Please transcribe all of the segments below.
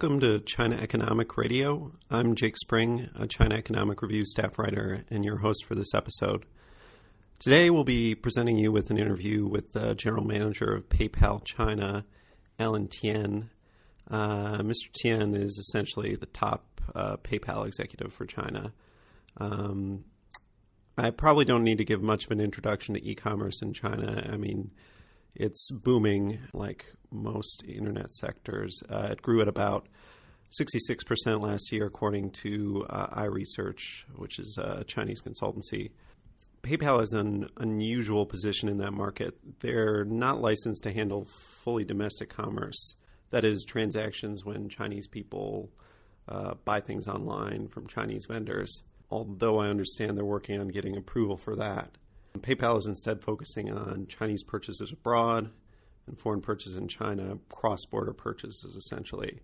Welcome to China Economic Radio. I'm Jake Spring, a China Economic Review staff writer and your host for this episode. Today we'll be presenting you with an interview with the general manager of PayPal China, Alan Tian. Uh, Mr. Tian is essentially the top uh, PayPal executive for China. Um, I probably don't need to give much of an introduction to e commerce in China. I mean, it's booming like most internet sectors. Uh, it grew at about 66% last year, according to uh, iResearch, which is a Chinese consultancy. PayPal has an unusual position in that market. They're not licensed to handle fully domestic commerce, that is, transactions when Chinese people uh, buy things online from Chinese vendors, although I understand they're working on getting approval for that. PayPal is instead focusing on Chinese purchases abroad and foreign purchases in China, cross border purchases essentially.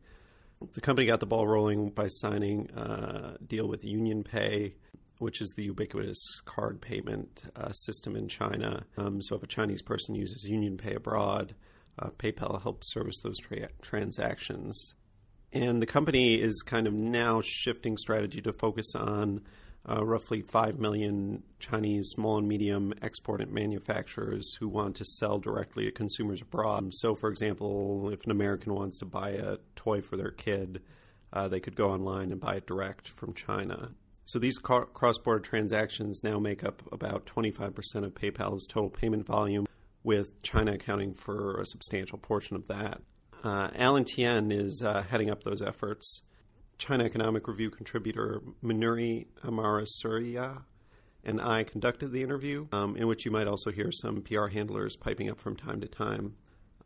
The company got the ball rolling by signing a deal with UnionPay, which is the ubiquitous card payment uh, system in China. Um, so if a Chinese person uses UnionPay abroad, uh, PayPal helps service those tra- transactions. And the company is kind of now shifting strategy to focus on uh, roughly 5 million Chinese small and medium export manufacturers who want to sell directly to consumers abroad. So, for example, if an American wants to buy a toy for their kid, uh, they could go online and buy it direct from China. So, these cross border transactions now make up about 25% of PayPal's total payment volume, with China accounting for a substantial portion of that. Uh, Alan Tian is uh, heading up those efforts. China Economic Review contributor Manuri Amarasuriya and I conducted the interview, um, in which you might also hear some PR handlers piping up from time to time.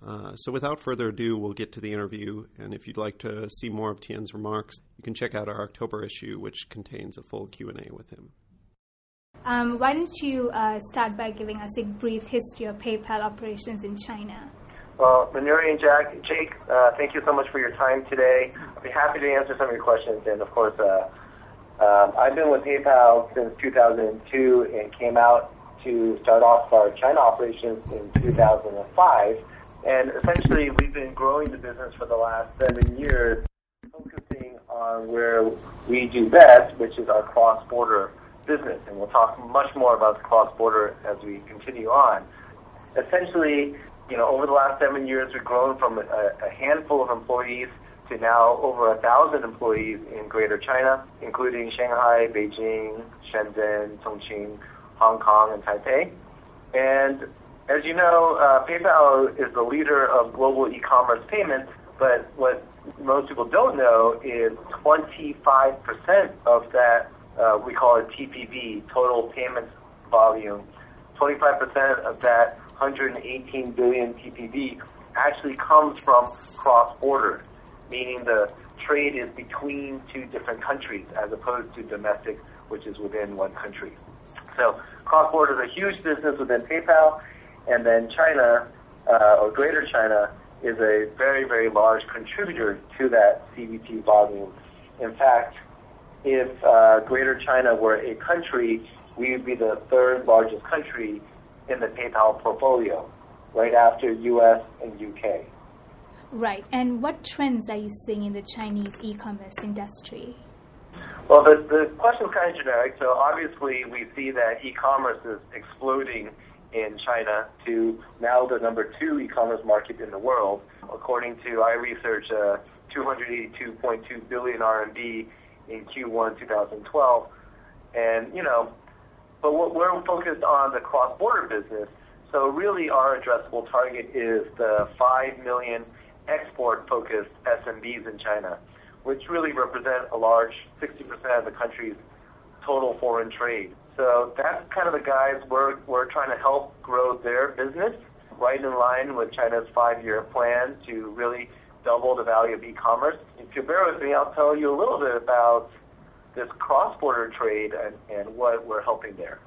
Uh, so, without further ado, we'll get to the interview. And if you'd like to see more of Tian's remarks, you can check out our October issue, which contains a full Q and A with him. Um, why don't you uh, start by giving us a brief history of PayPal operations in China? Well, Manuri and Jack, Jake, uh, thank you so much for your time today. I'll be happy to answer some of your questions. And of course, uh, um, I've been with PayPal since 2002 and came out to start off our China operations in 2005. And essentially, we've been growing the business for the last seven years, focusing on where we do best, which is our cross-border business. And we'll talk much more about the cross-border as we continue on. Essentially, you know, over the last seven years, we've grown from a, a handful of employees to now over a thousand employees in Greater China, including Shanghai, Beijing, Shenzhen, Chongqing, Hong Kong, and Taipei. And as you know, uh, PayPal is the leader of global e-commerce payments, but what most people don't know is 25% of that, uh, we call it TPV, total payments volume, 25% of that 118 billion TPV actually comes from cross-border, meaning the trade is between two different countries as opposed to domestic, which is within one country. So cross-border is a huge business within PayPal, and then China, uh, or Greater China, is a very, very large contributor to that CBT volume. In fact, if uh, Greater China were a country, we would be the third largest country in the PayPal portfolio, right after US and UK. Right. And what trends are you seeing in the Chinese e commerce industry? Well, the, the question is kind of generic. So, obviously, we see that e commerce is exploding in China to now the number two e commerce market in the world. According to iResearch, uh, 282.2 billion RMB in Q1 2012. And, you know, but we're focused on the cross-border business. So really, our addressable target is the 5 million export-focused SMBs in China, which really represent a large 60% of the country's total foreign trade. So that's kind of the guys we're, we're trying to help grow their business right in line with China's five-year plan to really double the value of e-commerce. If you bear with me, I'll tell you a little bit about this cross-border trade and, and what we're helping there.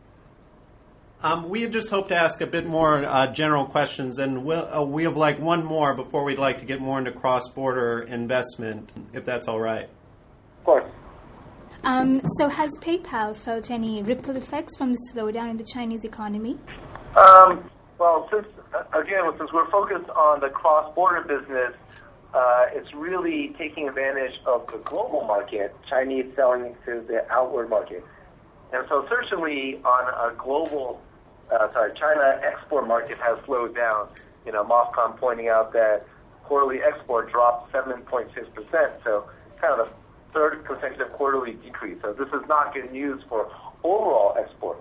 Um, we just hope to ask a bit more uh, general questions, and we'll, uh, we have like one more before we'd like to get more into cross-border investment, if that's all right. Of course. Um, so, has PayPal felt any ripple effects from the slowdown in the Chinese economy? Um, well, since uh, again, since we're focused on the cross-border business, uh, it's really taking advantage of the global market, Chinese selling to the outward market. And so certainly on a global, uh, sorry, China export market has slowed down. You know, MOFCOM pointing out that quarterly export dropped 7.6%, so kind of a third consecutive quarterly decrease. So this is not good news for overall export.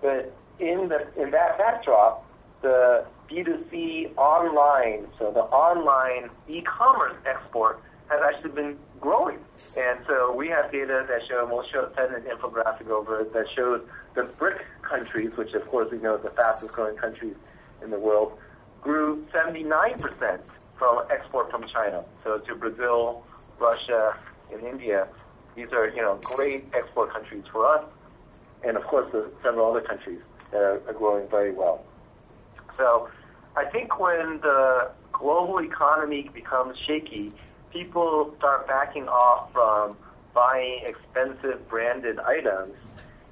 But in the in that backdrop, the B2C online, so the online e-commerce export has actually been growing. And so we have data that show, we'll show, send an infographic over that shows the BRIC countries, which of course we know are the fastest growing countries in the world, grew 79% from export from China. So to Brazil, Russia, and India, these are, you know, great export countries for us. And of course, the several other countries that are, are growing very well. So I think when the global economy becomes shaky, people start backing off from buying expensive branded items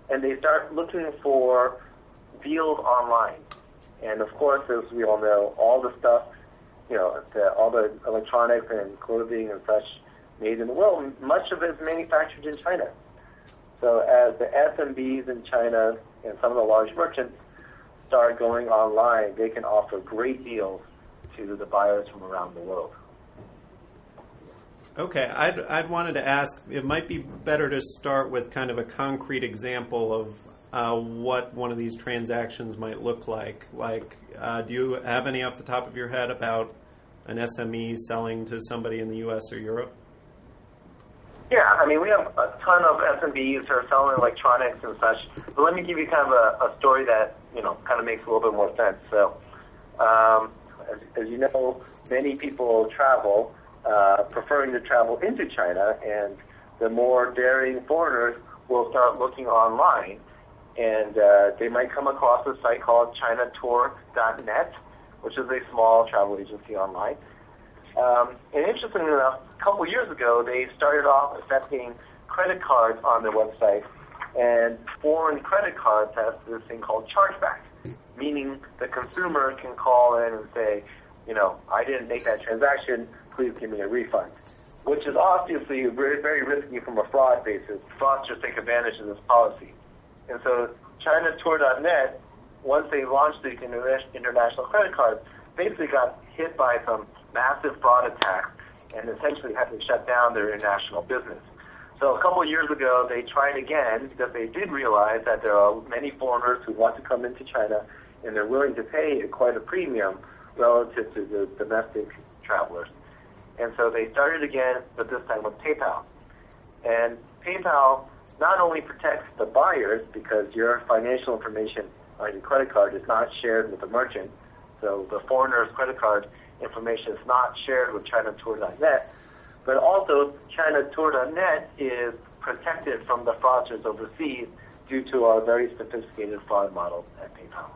and they start looking for deals online. And of course, as we all know, all the stuff, you know, the, all the electronics and clothing and such made in the world, much of it is manufactured in China. So as the SMBs in China and some of the large merchants start going online, they can offer great deals to the buyers from around the world. Okay, I'd, I'd wanted to ask, it might be better to start with kind of a concrete example of uh, what one of these transactions might look like. Like, uh, do you have any off the top of your head about an SME selling to somebody in the U.S. or Europe? Yeah, I mean, we have a ton of SMBs who are selling electronics and such. But let me give you kind of a, a story that you know kind of makes a little bit more sense. So, um, as, as you know, many people travel, uh, preferring to travel into China, and the more daring foreigners will start looking online, and uh, they might come across a site called ChinaTour.net, which is a small travel agency online. Um, and interestingly enough, a couple years ago, they started off accepting credit cards on their website, and foreign credit cards have this thing called chargeback, meaning the consumer can call in and say, you know, I didn't make that transaction, please give me a refund. Which is obviously very, very risky from a fraud basis. Fraudsters take advantage of this policy. And so ChinaTour.net, once they launched the international credit cards, basically got hit by some massive fraud attacks and essentially had to shut down their international business. So a couple of years ago, they tried again because they did realize that there are many foreigners who want to come into China and they're willing to pay quite a premium relative to the domestic travelers. And so they started again, but this time with PayPal. And PayPal not only protects the buyers because your financial information on your credit card is not shared with the merchant, so the foreigner's credit card information is not shared with ChinaTour.net, but also ChinaTour.net is protected from the fraudsters overseas due to our very sophisticated fraud model at PayPal.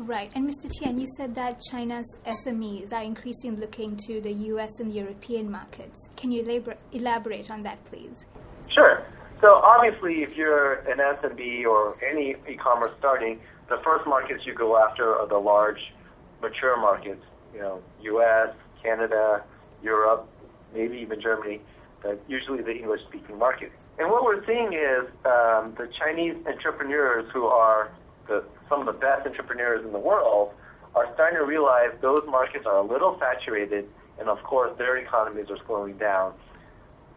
Right. And Mr. Tian, you said that China's SMEs are increasingly looking to the US and European markets. Can you elabor- elaborate on that, please? Sure. So obviously, if you're an SMB or any e-commerce starting, the first markets you go after are the large, mature markets you know, U.S., Canada, Europe, maybe even Germany, but usually the English-speaking market. And what we're seeing is um, the Chinese entrepreneurs who are the, some of the best entrepreneurs in the world are starting to realize those markets are a little saturated, and of course their economies are slowing down.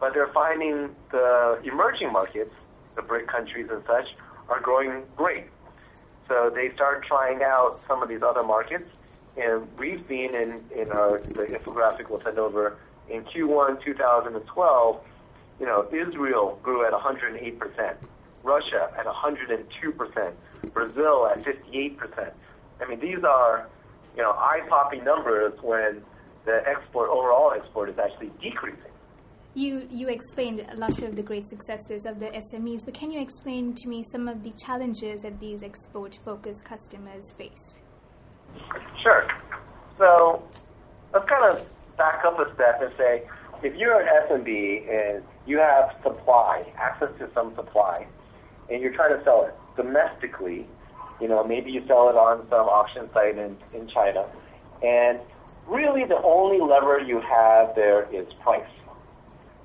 But they're finding the emerging markets, the BRIC countries and such, are growing great. So they start trying out some of these other markets, and we've seen in, in our the infographic we'll send over in Q1 2012, you know, Israel grew at 108%, Russia at 102%, Brazil at 58%. I mean, these are, you know, eye-popping numbers when the export, overall export is actually decreasing. You, you explained a lot of the great successes of the SMEs, but can you explain to me some of the challenges that these export-focused customers face? Sure. So let's kind of back up a step and say, if you're an SMB and you have supply, access to some supply, and you're trying to sell it domestically, you know, maybe you sell it on some auction site in, in China, and really the only lever you have there is price.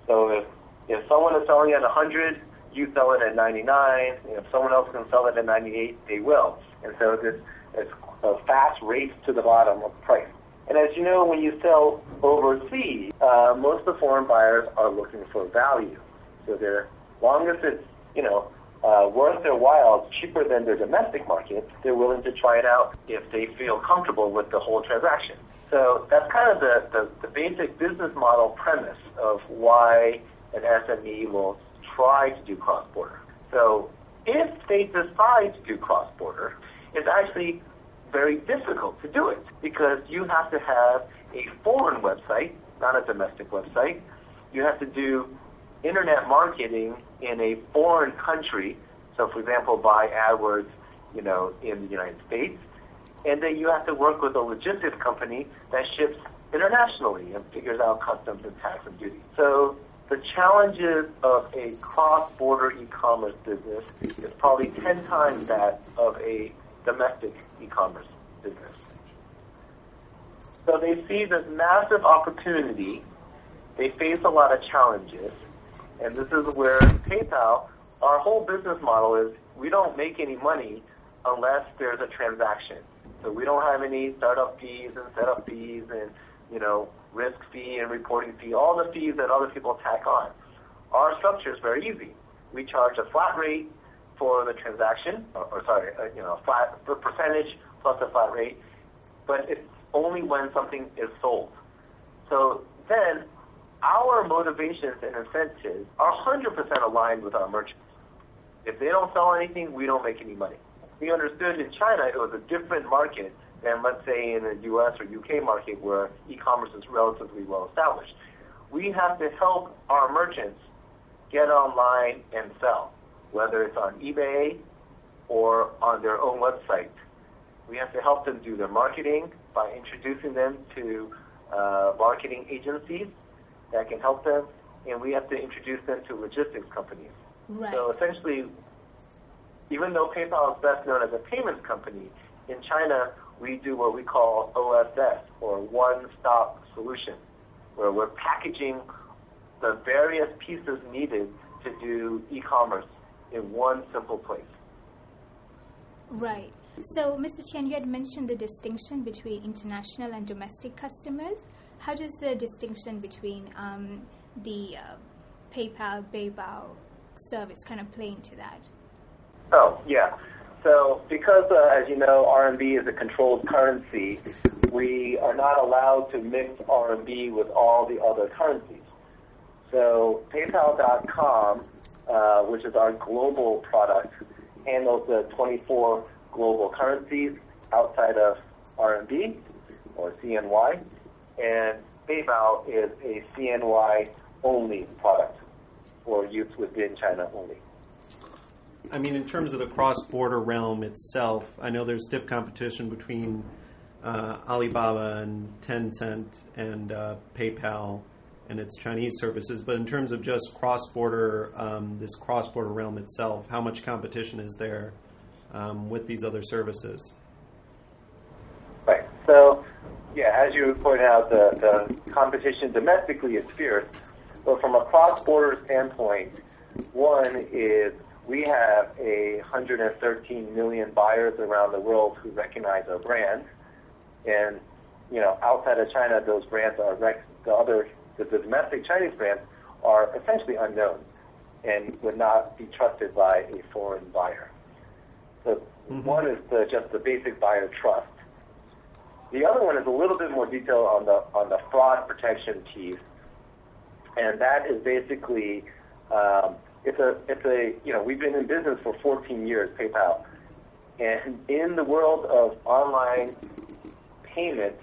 So if if someone is selling at 100, you sell it at 99. If someone else can sell it at 98, they will. And so this it's a fast race to the bottom of price. And as you know, when you sell overseas, uh, most of the foreign buyers are looking for value. So they're long as it's you know uh, worth their while, cheaper than their domestic market, they're willing to try it out if they feel comfortable with the whole transaction. So that's kind of the, the, the basic business model premise of why an SME will try to do cross-border. So if they decide to do cross-border, it's actually very difficult to do it because you have to have a foreign website, not a domestic website. You have to do internet marketing in a foreign country. So, for example, buy AdWords, you know, in the United States, and then you have to work with a logistics company that ships internationally and figures out customs and tax and duty. So the challenges of a cross-border e-commerce business is probably 10 times that of a domestic e-commerce business. So they see this massive opportunity. They face a lot of challenges. And this is where PayPal, our whole business model is we don't make any money unless there's a transaction. So we don't have any startup fees and setup fees and, you know, risk fee and reporting fee, all the fees that other people tack on. Our structure is very easy. We charge a flat rate for the transaction, or, or sorry, you know, flat percentage plus a flat rate, but it's only when something is sold. So then our motivations and incentives are 100% aligned with our merchants. If they don't sell anything, we don't make any money. We understood in China it was a different market than, let's say, in the US or UK market where e commerce is relatively well established. We have to help our merchants get online and sell, whether it's on eBay or on their own website. We have to help them do their marketing by introducing them to uh, marketing agencies that can help them, and we have to introduce them to logistics companies. Right. So essentially, even though PayPal is best known as a payments company, in China we do what we call OSS, or one-stop solution, where we're packaging the various pieces needed to do e-commerce in one simple place. Right. So, Mr. Chen, you had mentioned the distinction between international and domestic customers. How does the distinction between um, the uh, PayPal, Beibao service kind of play into that? Oh, yeah. So because, uh, as you know, RMB is a controlled currency, we are not allowed to mix RMB with all the other currencies. So PayPal.com, uh, which is our global product, handles the 24 global currencies outside of RMB or CNY, and Beibao is a CNY only product for use within China only. I mean, in terms of the cross-border realm itself, I know there's stiff competition between uh, Alibaba and Tencent and uh, PayPal and its Chinese services. But in terms of just cross-border, um, this cross-border realm itself, how much competition is there um, with these other services? Right. So, yeah, as you pointed out, the, the competition domestically is fierce. But from a cross-border standpoint, one is we have a 113 million buyers around the world who recognize our brand, and you know, outside of China, those brands are rec- the other the, the domestic Chinese brands are essentially unknown and would not be trusted by a foreign buyer. So mm-hmm. one is the, just the basic buyer trust. The other one is a little bit more detail on the on the fraud protection piece, and that is basically um, it's a it's a you know we've been in business for 14 years, PayPal, and in the world of online payments,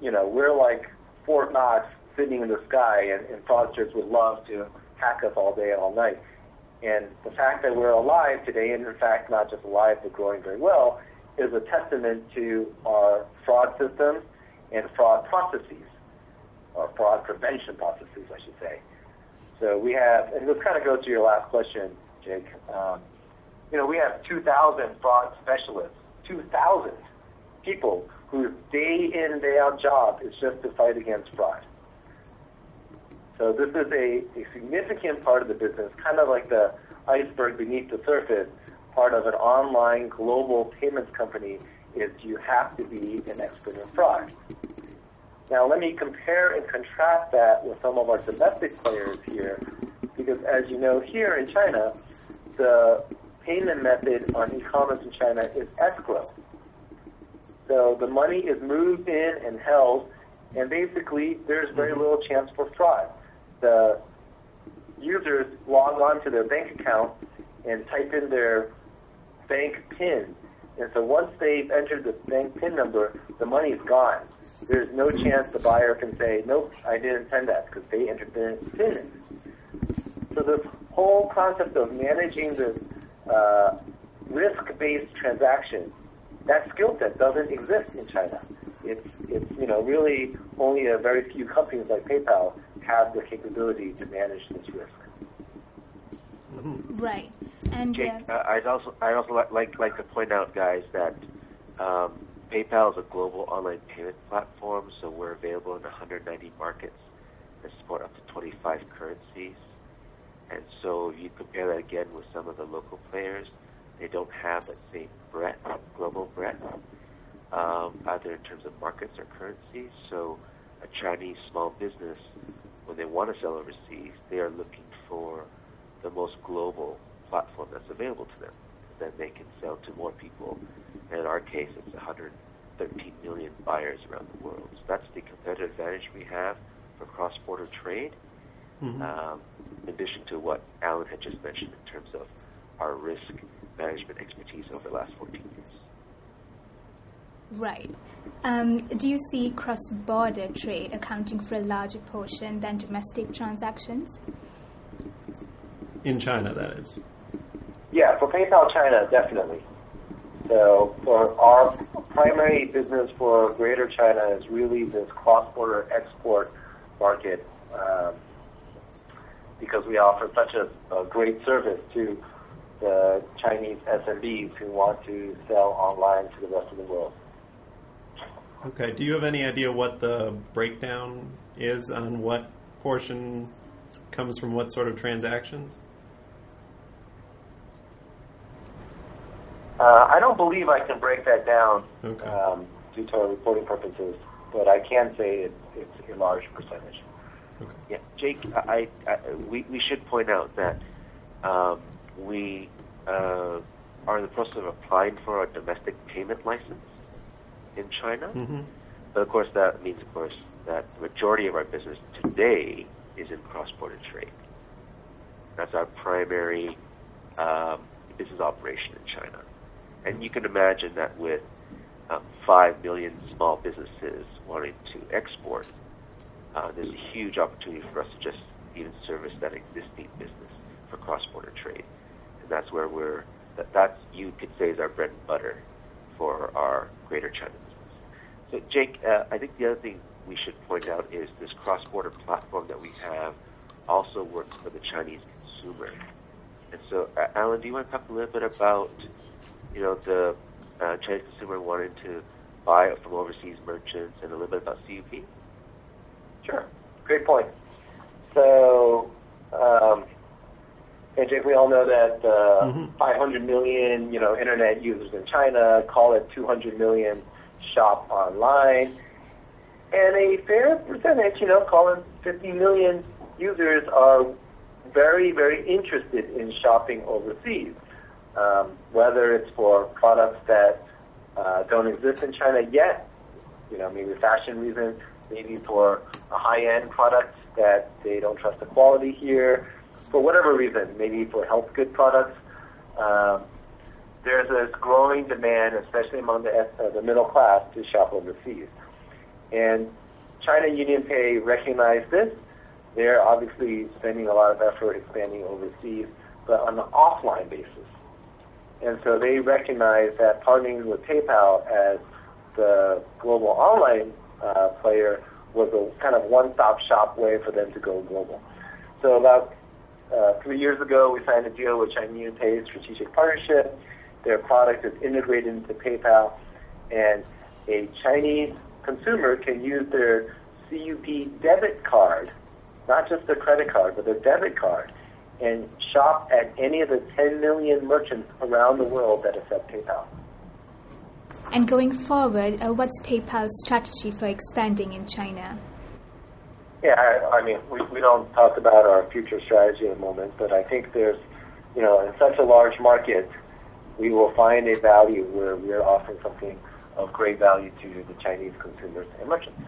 you know we're like Fort Knox sitting in the sky, and, and fraudsters would love to hack us all day and all night. And the fact that we're alive today, and in fact not just alive but growing very well, is a testament to our fraud systems and fraud processes, or fraud prevention processes, I should say. So we have, and this kind of goes to your last question, Jake. Um, you know, we have 2,000 fraud specialists, 2,000 people whose day in, day out job is just to fight against fraud. So this is a, a significant part of the business, kind of like the iceberg beneath the surface, part of an online global payments company is you have to be an expert in fraud. Now let me compare and contrast that with some of our domestic players here, because as you know, here in China, the payment method on e-commerce in China is escrow. So the money is moved in and held, and basically there's very little chance for fraud. The users log on to their bank account and type in their bank PIN. And so once they've entered the bank PIN number, the money is gone. There's no chance the buyer can say, nope, I didn't send that because they entered the PIN. So this whole concept of managing the uh, risk-based transaction, that skill set doesn't exist in China. It's, it's, you know, really only a very few companies like PayPal have the capability to manage this risk. Right. And Jake, uh, uh, I'd also I'd also like like to point out, guys, that um, PayPal is a global online payment platform, so we're available in 190 markets and support up to 25 currencies. And so you compare that again with some of the local players, they don't have that same breadth, global breadth, um, either in terms of markets or currencies. So a Chinese small business, when they want to sell overseas, they are looking for the most global platform that's available to them. Then they can sell to more people. And in our case, it's 113 million buyers around the world. So that's the competitive advantage we have for cross-border trade. Mm-hmm. Um, in addition to what Alan had just mentioned in terms of our risk management expertise over the last 14 years. Right. Um, do you see cross-border trade accounting for a larger portion than domestic transactions? In China, that is. Yeah, for PayPal China, definitely. So for our primary business for Greater China is really this cross-border export market um, because we offer such a, a great service to the Chinese SMBs who want to sell online to the rest of the world. Okay. Do you have any idea what the breakdown is on what portion comes from what sort of transactions? Uh, I don't believe I can break that down okay. um, due to our reporting purposes, but I can say it, it's a large percentage. Okay. Yeah, Jake, I, I, we, we should point out that um, we uh, are in the process of applying for a domestic payment license in China. Mm-hmm. But of course, that means, of course, that the majority of our business today is in cross-border trade. That's our primary um, business operation in China. And you can imagine that with um, 5 million small businesses wanting to export, uh, there's a huge opportunity for us to just even service that existing business for cross-border trade. And that's where we're, that, that's, you could say, is our bread and butter for our greater China business. So, Jake, uh, I think the other thing we should point out is this cross-border platform that we have also works for the Chinese consumer. And so, uh, Alan, do you want to talk a little bit about you know, the uh, Chinese consumer wanting to buy from overseas merchants and a little bit about CUP? Sure. Great point. So, um, and Jake, we all know that uh, mm-hmm. 500 million, you know, internet users in China, call it 200 million shop online, and a fair percentage, you know, call it 50 million users are very, very interested in shopping overseas um, whether it's for products that uh, don't exist in China yet, you know, maybe fashion reasons, maybe for a high-end product that they don't trust the quality here, for whatever reason, maybe for health good products. Um, there's a growing demand, especially among the, uh, the middle class, to shop overseas. And China UnionPay recognized this. They're obviously spending a lot of effort expanding overseas, but on an offline basis. And so they recognize that partnering with PayPal as the global online uh, player was a kind of one-stop shop way for them to go global. So about uh, three years ago, we signed a deal with Chinese Pay Strategic Partnership. Their product is integrated into PayPal, and a Chinese consumer can use their CUP debit card, not just their credit card, but their debit card, and shop at any of the 10 million merchants around the world that accept PayPal. And going forward, uh, what's PayPal's strategy for expanding in China? Yeah, I, I mean, we, we don't talk about our future strategy at the moment, but I think there's, you know, in such a large market, we will find a value where we're offering something of great value to the Chinese consumers and merchants.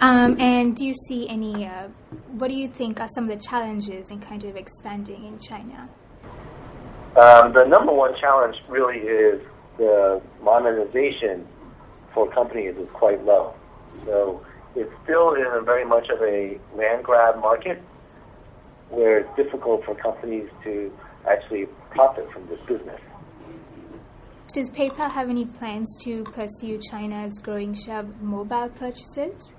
Um, and do you see any, uh, what do you think are some of the challenges in kind of expanding in China? Um, the number one challenge really is the monetization for companies is quite low. So it's still in a very much of a land grab market where it's difficult for companies to actually profit from this business. Does PayPal have any plans to pursue China's growing share of mobile purchases?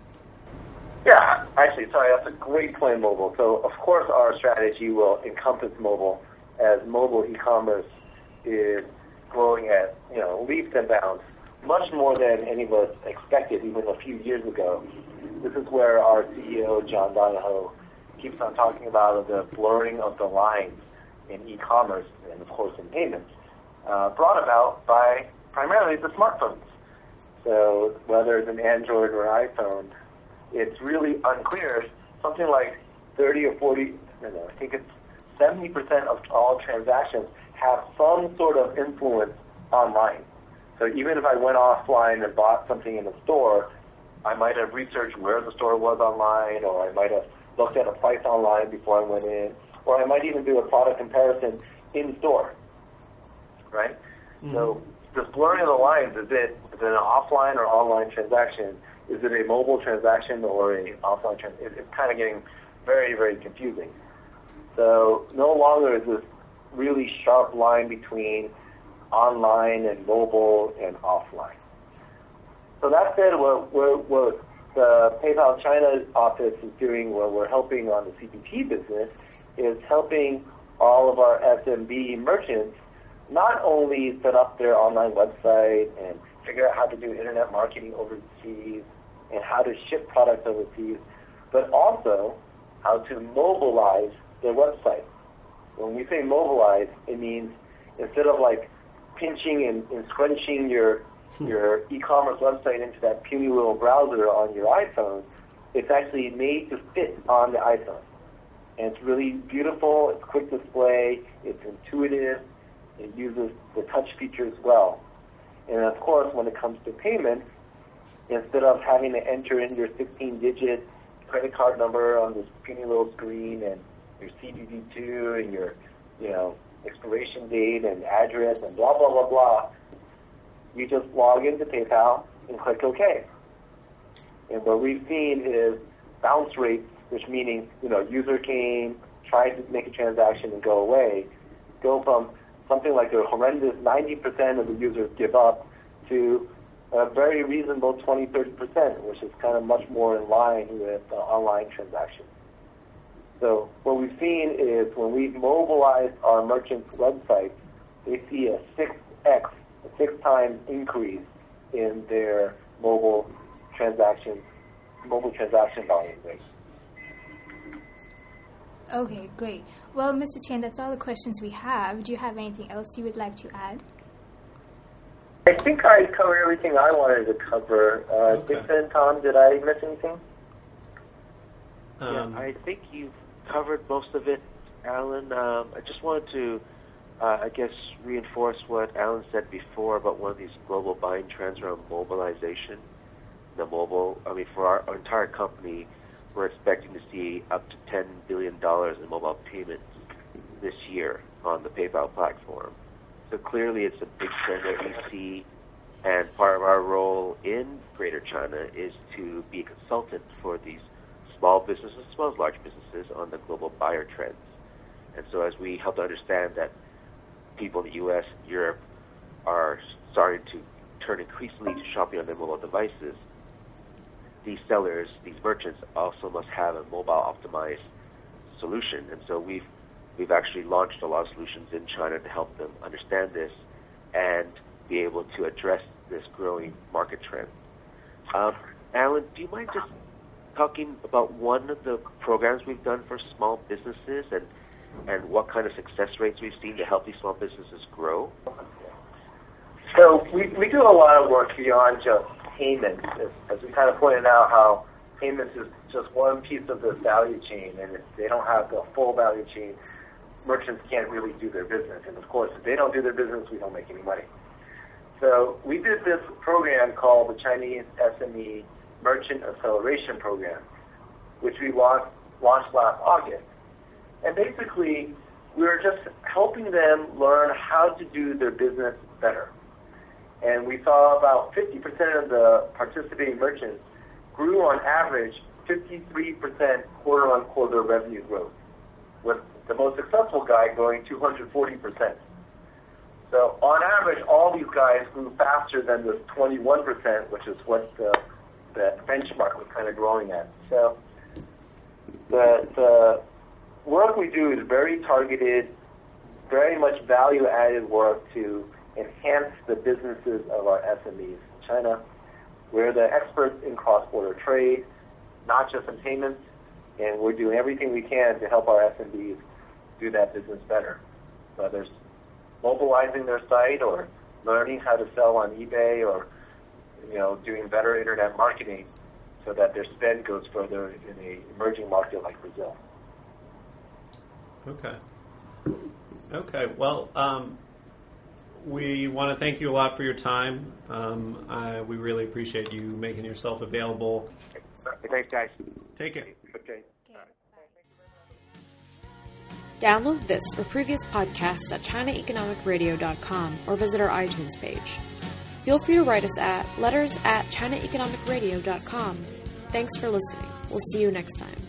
Yeah, actually, sorry, that's a great point, mobile. So, of course, our strategy will encompass mobile as mobile e-commerce is growing at, you know, leaps and bounds, much more than any of us expected even a few years ago. This is where our CEO, John Donahoe, keeps on talking about the blurring of the lines in e-commerce and, of course, in payments, uh, brought about by primarily the smartphones. So whether it's an Android or iPhone, it's really unclear. Something like 30 or 40, no, no, I think it's 70% of all transactions have some sort of influence online. So even if I went offline and bought something in a store, I might have researched where the store was online, or I might have looked at a price online before I went in, or I might even do a product comparison in store. Right? Mm-hmm. So this blurring of the lines is it is it an offline or online transaction? Is it a mobile transaction or a offline transaction? It's kind of getting very very confusing. So no longer is this really sharp line between online and mobile and offline. So that said, what, what, what the PayPal China office is doing, what we're helping on the CPP business, is helping all of our SMB merchants not only set up their online website and figure out how to do internet marketing overseas and how to ship products overseas, but also how to mobilize their website. When we say mobilize, it means instead of like pinching and, and scrunching your hmm. your e-commerce website into that puny little browser on your iPhone, it's actually made to fit on the iPhone. And it's really beautiful, it's quick display, it's intuitive, it uses the touch features well. And of course, when it comes to payments, instead of having to enter in your 16-digit credit card number on this puny little screen and your CVV2 and your, you know, expiration date and address and blah, blah, blah, blah. You just log into PayPal and click OK. And what we've seen is bounce rates, which meaning, you know, user came, tried to make a transaction and go away, go from something like a horrendous 90% of the users give up to a very reasonable 20, 30%, which is kind of much more in line with uh, online transactions. So what we've seen is when we've mobilized our merchants' websites, they see a 6x, a six times increase in their mobile transaction, mobile transaction volume rate. Okay, great. Well, Mr. Chen, that's all the questions we have. Do you have anything else you would like to add? I think I covered everything I wanted to cover. Uh, okay. Dixon, Tom, did I miss anything? Um, yeah, I think you've covered most of it, Alan. Um, I just wanted to, uh, I guess, reinforce what Alan said before about one of these global buying trends around mobilization. The mobile, I mean, for our, our entire company, we're expecting to see up to $10 billion in mobile payments this year on the PayPal platform. So clearly it's a big trend that we see, and part of our role in Greater China is to be a consultant for these small businesses as well as large businesses on the global buyer trends. And so as we help to understand that people in the U.S. and Europe are starting to turn increasingly to shopping on their mobile devices, these sellers, these merchants also must have a mobile optimized solution. And so we've we've actually launched a lot of solutions in China to help them understand this and be able to address this growing market trend. Um, Alan, do you mind just talking about one of the programs we've done for small businesses and and what kind of success rates we've seen to help these small businesses grow? So we, we do a lot of work beyond just payments, as, as we kind of pointed out how payments is just one piece of the value chain, and if they don't have the full value chain, merchants can't really do their business. And of course, if they don't do their business, we don't make any money. So we did this program called the Chinese SME Merchant Acceleration Program, which we launched, last August. And basically, we were just helping them learn how to do their business better. And we saw about 50% of the participating merchants grew on average 53% quarter on quarter revenue growth, with the most successful guy growing 240%. So on average, all these guys grew faster than the 21%, which is what the, the benchmark was kind of growing at. So the, the work we do is very targeted, very much value-added work to enhance the businesses of our SMEs in China. We're the experts in cross-border trade, not just in payments, and we're doing everything we can to help our SMBs do that business better. Whether it's mobilizing their site or learning how to sell on eBay or you know doing better internet marketing so that their spend goes further in an emerging market like Brazil. Okay. Okay. Well, um, we want to thank you a lot for your time. Um, I, we really appreciate you making yourself available. Thanks, guys. Take care. Okay. Download this or previous podcasts at ChinaEconomicRadio.com or visit our iTunes page. Feel free to write us at letters at ChinaEconomicRadio.com. Thanks for listening. We'll see you next time.